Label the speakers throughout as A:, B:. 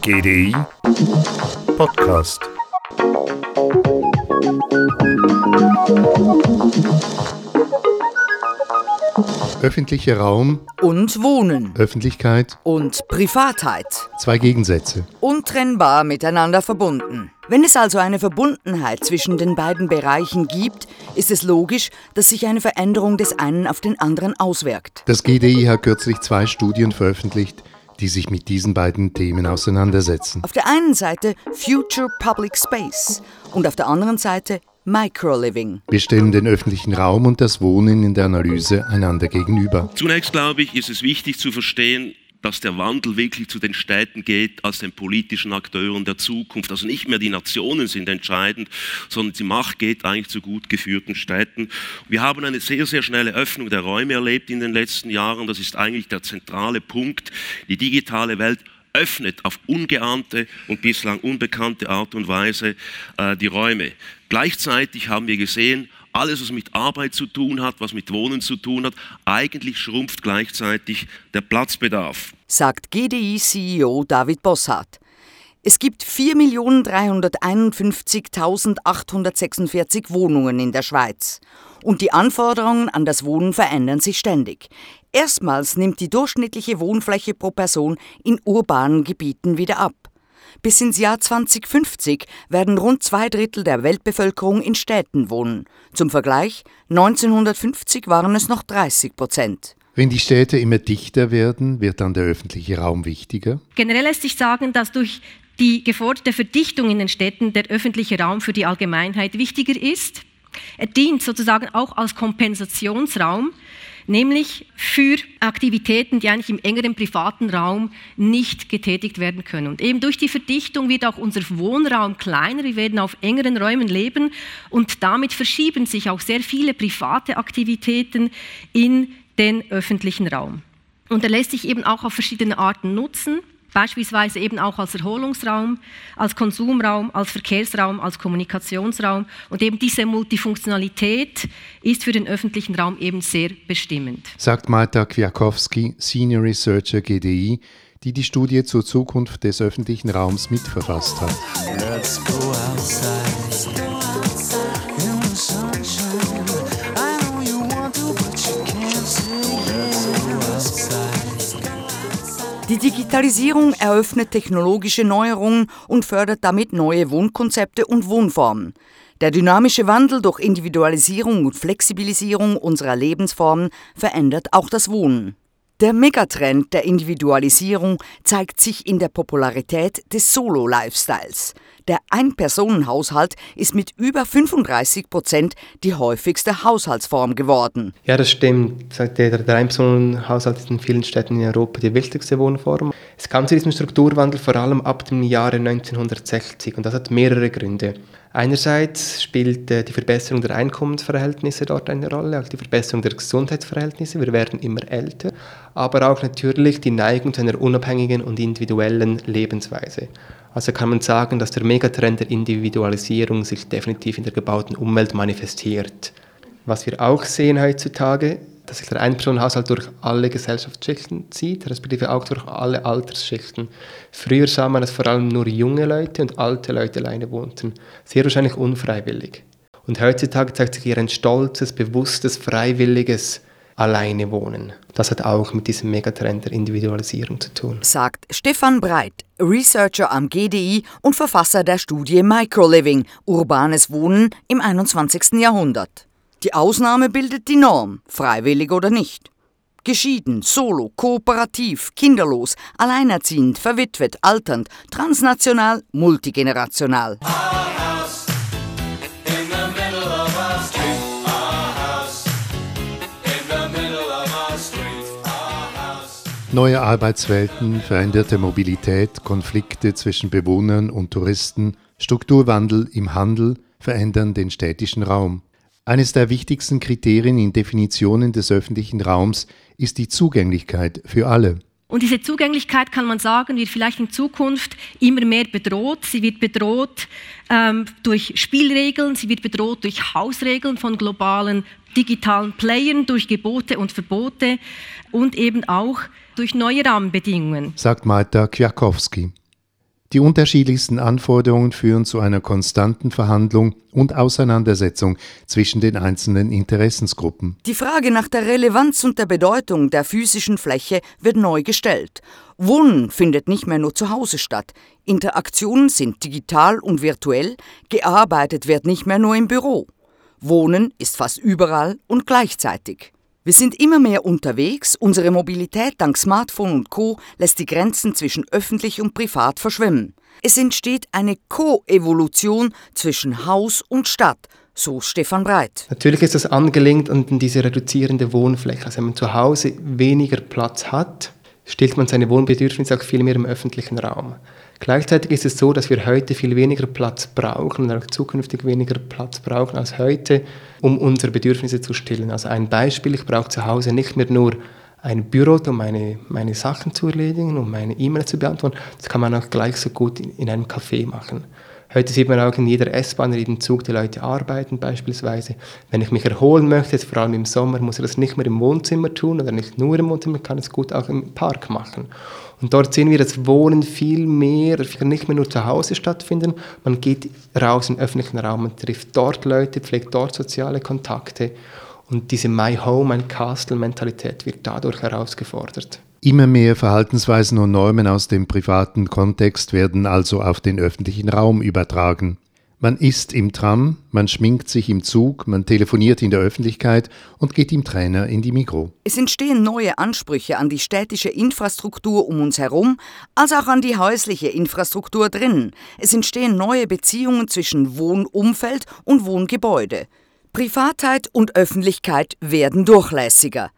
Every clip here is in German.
A: GDI Podcast. Öffentlicher Raum
B: und Wohnen
A: Öffentlichkeit
B: und Privatheit
A: zwei Gegensätze.
B: untrennbar miteinander verbunden. Wenn es also eine Verbundenheit zwischen den beiden Bereichen gibt, ist es logisch, dass sich eine Veränderung des einen auf den anderen auswirkt.
A: Das GDI hat kürzlich zwei Studien veröffentlicht, die sich mit diesen beiden Themen auseinandersetzen.
B: Auf der einen Seite Future Public Space und auf der anderen Seite Microliving.
A: Wir stellen den öffentlichen Raum und das Wohnen in der Analyse einander gegenüber.
C: Zunächst glaube ich, ist es wichtig zu verstehen, dass der Wandel wirklich zu den Städten geht als den politischen Akteuren der Zukunft. Also nicht mehr die Nationen sind entscheidend, sondern die Macht geht eigentlich zu gut geführten Städten. Wir haben eine sehr, sehr schnelle Öffnung der Räume erlebt in den letzten Jahren. Das ist eigentlich der zentrale Punkt. Die digitale Welt öffnet auf ungeahnte und bislang unbekannte Art und Weise äh, die Räume. Gleichzeitig haben wir gesehen, alles, was mit Arbeit zu tun hat, was mit Wohnen zu tun hat, eigentlich schrumpft gleichzeitig der Platzbedarf.
B: sagt GDI-CEO David Bossart. Es gibt 4.351.846 Wohnungen in der Schweiz. Und die Anforderungen an das Wohnen verändern sich ständig. Erstmals nimmt die durchschnittliche Wohnfläche pro Person in urbanen Gebieten wieder ab. Bis ins Jahr 2050 werden rund zwei Drittel der Weltbevölkerung in Städten wohnen. Zum Vergleich, 1950 waren es noch 30 Prozent.
A: Wenn die Städte immer dichter werden, wird dann der öffentliche Raum wichtiger.
D: Generell lässt sich sagen, dass durch die geforderte Verdichtung in den Städten der öffentliche Raum für die Allgemeinheit wichtiger ist. Er dient sozusagen auch als Kompensationsraum, nämlich für Aktivitäten, die eigentlich im engeren privaten Raum nicht getätigt werden können. Und eben durch die Verdichtung wird auch unser Wohnraum kleiner, wir werden auf engeren Räumen leben und damit verschieben sich auch sehr viele private Aktivitäten in den öffentlichen Raum. Und er lässt sich eben auch auf verschiedene Arten nutzen, beispielsweise eben auch als Erholungsraum, als Konsumraum, als Verkehrsraum, als Kommunikationsraum. Und eben diese Multifunktionalität ist für den öffentlichen Raum eben sehr bestimmend.
A: sagt Marta Kwiatkowski, Senior Researcher GDI, die die Studie zur Zukunft des öffentlichen Raums mitverfasst hat.
E: Let's go outside.
B: Die Digitalisierung eröffnet technologische Neuerungen und fördert damit neue Wohnkonzepte und Wohnformen. Der dynamische Wandel durch Individualisierung und Flexibilisierung unserer Lebensformen verändert auch das Wohnen. Der Megatrend der Individualisierung zeigt sich in der Popularität des Solo-Lifestyles. Der Ein-Personen-Haushalt ist mit über 35 Prozent die häufigste Haushaltsform geworden.
F: Ja, das stimmt. Der Einpersonenhaushalt ist in vielen Städten in Europa die wichtigste Wohnform. Es kam zu diesem Strukturwandel vor allem ab dem Jahre 1960 und das hat mehrere Gründe. Einerseits spielt äh, die Verbesserung der Einkommensverhältnisse dort eine Rolle, auch die Verbesserung der Gesundheitsverhältnisse. Wir werden immer älter, aber auch natürlich die Neigung zu einer unabhängigen und individuellen Lebensweise. Also kann man sagen, dass der Megatrend der Individualisierung sich definitiv in der gebauten Umwelt manifestiert. Was wir auch sehen heutzutage, dass sich der Einpersonenhaushalt durch alle Gesellschaftsschichten zieht, respektive auch durch alle Altersschichten. Früher sah man, dass vor allem nur junge Leute und alte Leute alleine wohnten, sehr wahrscheinlich unfreiwillig. Und heutzutage zeigt sich hier ein stolzes, bewusstes, freiwilliges Alleine wohnen. Das hat auch mit diesem Megatrend der Individualisierung zu tun.
B: sagt Stefan Breit, Researcher am GDI und Verfasser der Studie Microliving, urbanes Wohnen im 21. Jahrhundert. Die Ausnahme bildet die Norm, freiwillig oder nicht. Geschieden, solo, kooperativ, kinderlos, alleinerziehend, verwitwet, alternd, transnational, multigenerational.
A: Neue Arbeitswelten, veränderte Mobilität, Konflikte zwischen Bewohnern und Touristen, Strukturwandel im Handel verändern den städtischen Raum. Eines der wichtigsten Kriterien in Definitionen des öffentlichen Raums ist die Zugänglichkeit für alle.
D: Und diese Zugänglichkeit, kann man sagen, wird vielleicht in Zukunft immer mehr bedroht. Sie wird bedroht ähm, durch Spielregeln, sie wird bedroht durch Hausregeln von globalen digitalen Playern, durch Gebote und Verbote und eben auch durch neue Rahmenbedingungen.
A: Sagt Marta Kwiatkowski. Die unterschiedlichsten Anforderungen führen zu einer konstanten Verhandlung und Auseinandersetzung zwischen den einzelnen Interessensgruppen.
B: Die Frage nach der Relevanz und der Bedeutung der physischen Fläche wird neu gestellt. Wohnen findet nicht mehr nur zu Hause statt. Interaktionen sind digital und virtuell, gearbeitet wird nicht mehr nur im Büro. Wohnen ist fast überall und gleichzeitig. Wir sind immer mehr unterwegs, unsere Mobilität dank Smartphone und Co lässt die Grenzen zwischen öffentlich und privat verschwimmen. Es entsteht eine Koevolution zwischen Haus und Stadt, so Stefan Breit.
F: Natürlich ist das angelehnt an diese reduzierende Wohnfläche. Also wenn man zu Hause weniger Platz hat, stillt man seine Wohnbedürfnisse auch viel mehr im öffentlichen Raum. Gleichzeitig ist es so, dass wir heute viel weniger Platz brauchen und auch zukünftig weniger Platz brauchen als heute, um unsere Bedürfnisse zu stillen. Also ein Beispiel, ich brauche zu Hause nicht mehr nur ein Büro, um meine, meine Sachen zu erledigen, um meine E-Mails zu beantworten. Das kann man auch gleich so gut in, in einem Café machen. Heute sieht man auch in jeder S-Bahn, in jedem Zug die Leute arbeiten beispielsweise. Wenn ich mich erholen möchte, jetzt vor allem im Sommer, muss ich das nicht mehr im Wohnzimmer tun oder nicht nur im Wohnzimmer, kann es gut auch im Park machen. Und dort sehen wir, dass Wohnen viel mehr, nicht mehr nur zu Hause stattfinden, man geht raus in den öffentlichen Raum, man trifft dort Leute, pflegt dort soziale Kontakte und diese My Home, My Castle Mentalität wird dadurch herausgefordert.
A: Immer mehr Verhaltensweisen und Normen aus dem privaten Kontext werden also auf den öffentlichen Raum übertragen. Man isst im Tram, man schminkt sich im Zug, man telefoniert in der Öffentlichkeit und geht im Trainer in die Mikro.
B: Es entstehen neue Ansprüche an die städtische Infrastruktur um uns herum, als auch an die häusliche Infrastruktur drinnen. Es entstehen neue Beziehungen zwischen Wohnumfeld und Wohngebäude. Privatheit und Öffentlichkeit werden durchlässiger.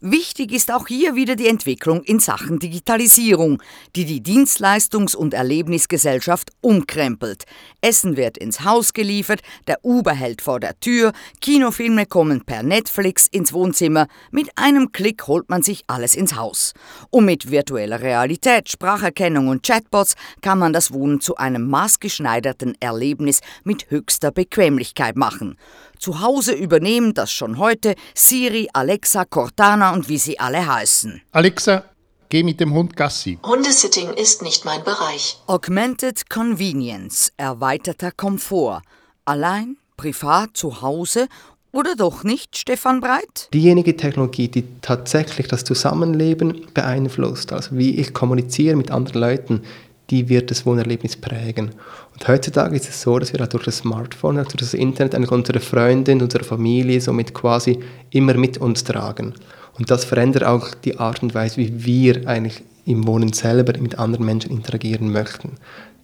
B: Wichtig ist auch hier wieder die Entwicklung in Sachen Digitalisierung, die die Dienstleistungs- und Erlebnisgesellschaft umkrempelt. Essen wird ins Haus geliefert, der Uber hält vor der Tür, Kinofilme kommen per Netflix ins Wohnzimmer. Mit einem Klick holt man sich alles ins Haus. Und mit virtueller Realität, Spracherkennung und Chatbots kann man das Wohnen zu einem maßgeschneiderten Erlebnis mit höchster Bequemlichkeit machen. Zu Hause übernehmen das schon heute Siri, Alexa, Cortana und wie sie alle heißen.
A: Alexa, geh mit dem Hund Gassi.
G: Hundesitting ist nicht mein Bereich.
B: Augmented Convenience, erweiterter Komfort. Allein, privat, zu Hause oder doch nicht, Stefan Breit?
F: Diejenige Technologie, die tatsächlich das Zusammenleben beeinflusst, also wie ich kommuniziere mit anderen Leuten, die wird das Wohnerlebnis prägen. Und heutzutage ist es so, dass wir durch das Smartphone, durch das Internet eigentlich unsere Freunde, unsere Familie somit quasi immer mit uns tragen. Und das verändert auch die Art und Weise, wie wir eigentlich im Wohnen selber mit anderen Menschen interagieren möchten.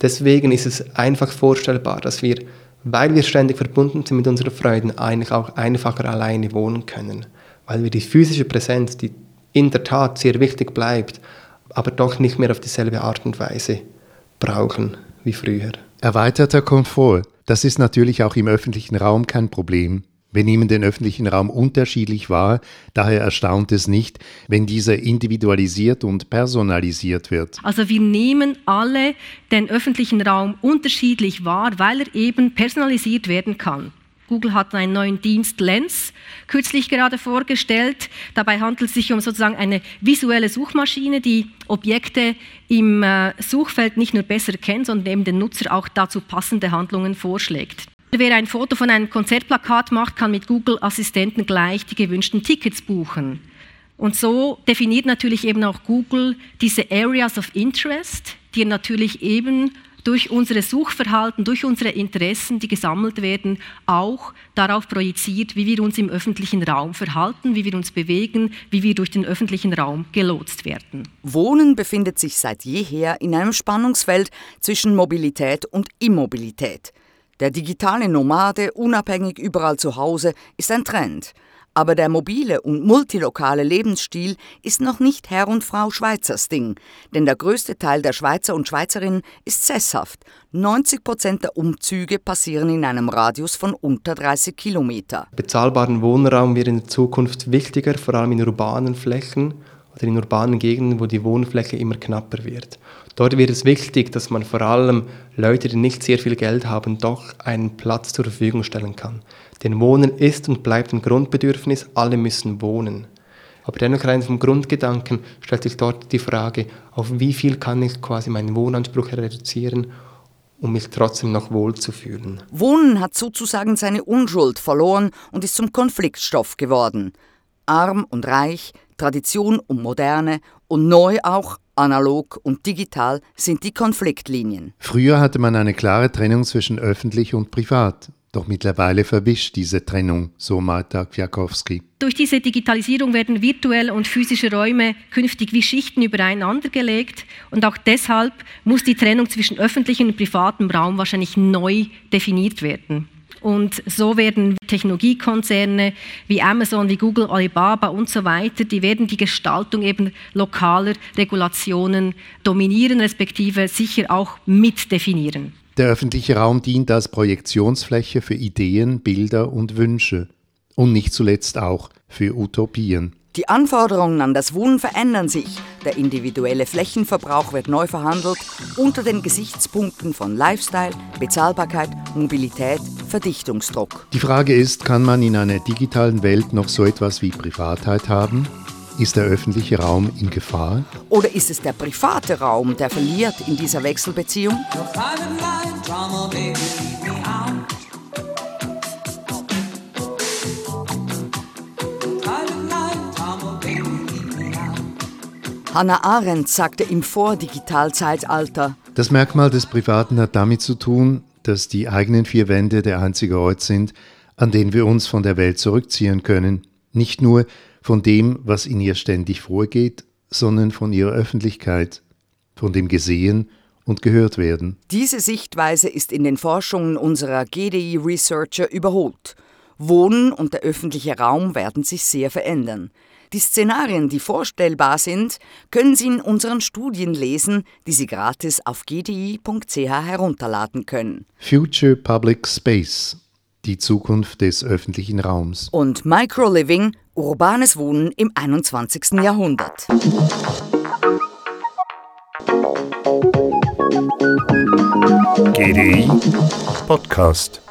F: Deswegen ist es einfach vorstellbar, dass wir, weil wir ständig verbunden sind mit unseren Freunden, eigentlich auch einfacher alleine wohnen können. Weil wir die physische Präsenz, die in der Tat sehr wichtig bleibt, aber doch nicht mehr auf dieselbe Art und Weise brauchen wie früher.
A: Erweiterter Komfort, das ist natürlich auch im öffentlichen Raum kein Problem. Wir nehmen den öffentlichen Raum unterschiedlich wahr, daher erstaunt es nicht, wenn dieser individualisiert und personalisiert wird.
D: Also wir nehmen alle den öffentlichen Raum unterschiedlich wahr, weil er eben personalisiert werden kann. Google hat einen neuen Dienst Lens kürzlich gerade vorgestellt. Dabei handelt es sich um sozusagen eine visuelle Suchmaschine, die Objekte im äh, Suchfeld nicht nur besser kennt, sondern eben den Nutzer auch dazu passende Handlungen vorschlägt. Wer ein Foto von einem Konzertplakat macht, kann mit Google Assistenten gleich die gewünschten Tickets buchen. Und so definiert natürlich eben auch Google diese Areas of Interest, die natürlich eben durch unsere Suchverhalten, durch unsere Interessen, die gesammelt werden, auch darauf projiziert, wie wir uns im öffentlichen Raum verhalten, wie wir uns bewegen, wie wir durch den öffentlichen Raum gelotst werden.
B: Wohnen befindet sich seit jeher in einem Spannungsfeld zwischen Mobilität und Immobilität. Der digitale Nomade, unabhängig überall zu Hause, ist ein Trend. Aber der mobile und multilokale Lebensstil ist noch nicht Herr und Frau Schweizers Ding, denn der größte Teil der Schweizer und Schweizerinnen ist sesshaft. 90 Prozent der Umzüge passieren in einem Radius von unter 30 Kilometer.
F: Bezahlbaren Wohnraum wird in der Zukunft wichtiger, vor allem in urbanen Flächen. Oder in urbanen Gegenden, wo die Wohnfläche immer knapper wird. Dort wird es wichtig, dass man vor allem Leute, die nicht sehr viel Geld haben, doch einen Platz zur Verfügung stellen kann. Denn Wohnen ist und bleibt ein Grundbedürfnis, alle müssen wohnen. Aber dennoch rein vom Grundgedanken stellt sich dort die Frage, auf wie viel kann ich quasi meinen Wohnanspruch reduzieren, um mich trotzdem noch wohl zu fühlen.
B: Wohnen hat sozusagen seine Unschuld verloren und ist zum Konfliktstoff geworden. Arm und reich, Tradition und Moderne und neu auch analog und digital sind die Konfliktlinien.
A: Früher hatte man eine klare Trennung zwischen öffentlich und privat. Doch mittlerweile verwischt diese Trennung, so Marta Kwiatkowski.
D: Durch diese Digitalisierung werden virtuelle und physische Räume künftig wie Schichten übereinander gelegt und auch deshalb muss die Trennung zwischen öffentlichem und privatem Raum wahrscheinlich neu definiert werden. Und so werden Technologiekonzerne wie Amazon, wie Google, Alibaba und so weiter, die werden die Gestaltung eben lokaler Regulationen dominieren, respektive sicher auch mitdefinieren.
A: Der öffentliche Raum dient als Projektionsfläche für Ideen, Bilder und Wünsche. Und nicht zuletzt auch für Utopien.
B: Die Anforderungen an das Wohnen verändern sich. Der individuelle Flächenverbrauch wird neu verhandelt unter den Gesichtspunkten von Lifestyle, Bezahlbarkeit, Mobilität, Verdichtungsdruck.
A: Die Frage ist, kann man in einer digitalen Welt noch so etwas wie Privatheit haben? Ist der öffentliche Raum in Gefahr?
B: Oder ist es der private Raum, der verliert in dieser Wechselbeziehung?
E: Private
B: Hannah Arendt sagte im Vordigitalzeitalter,
A: Das Merkmal des Privaten hat damit zu tun, dass die eigenen vier Wände der einzige Ort sind, an den wir uns von der Welt zurückziehen können. Nicht nur von dem, was in ihr ständig vorgeht, sondern von ihrer Öffentlichkeit, von dem Gesehen und gehört werden.
B: diese Sichtweise ist in den Forschungen unserer GDI-Researcher überholt. Wohnen und der öffentliche Raum werden sich sehr verändern. Die Szenarien, die vorstellbar sind, können Sie in unseren Studien lesen, die Sie gratis auf gdi.ch herunterladen können.
A: Future Public Space, die Zukunft des öffentlichen Raums.
B: Und Microliving, urbanes Wohnen im 21. Jahrhundert.
A: GDI Podcast.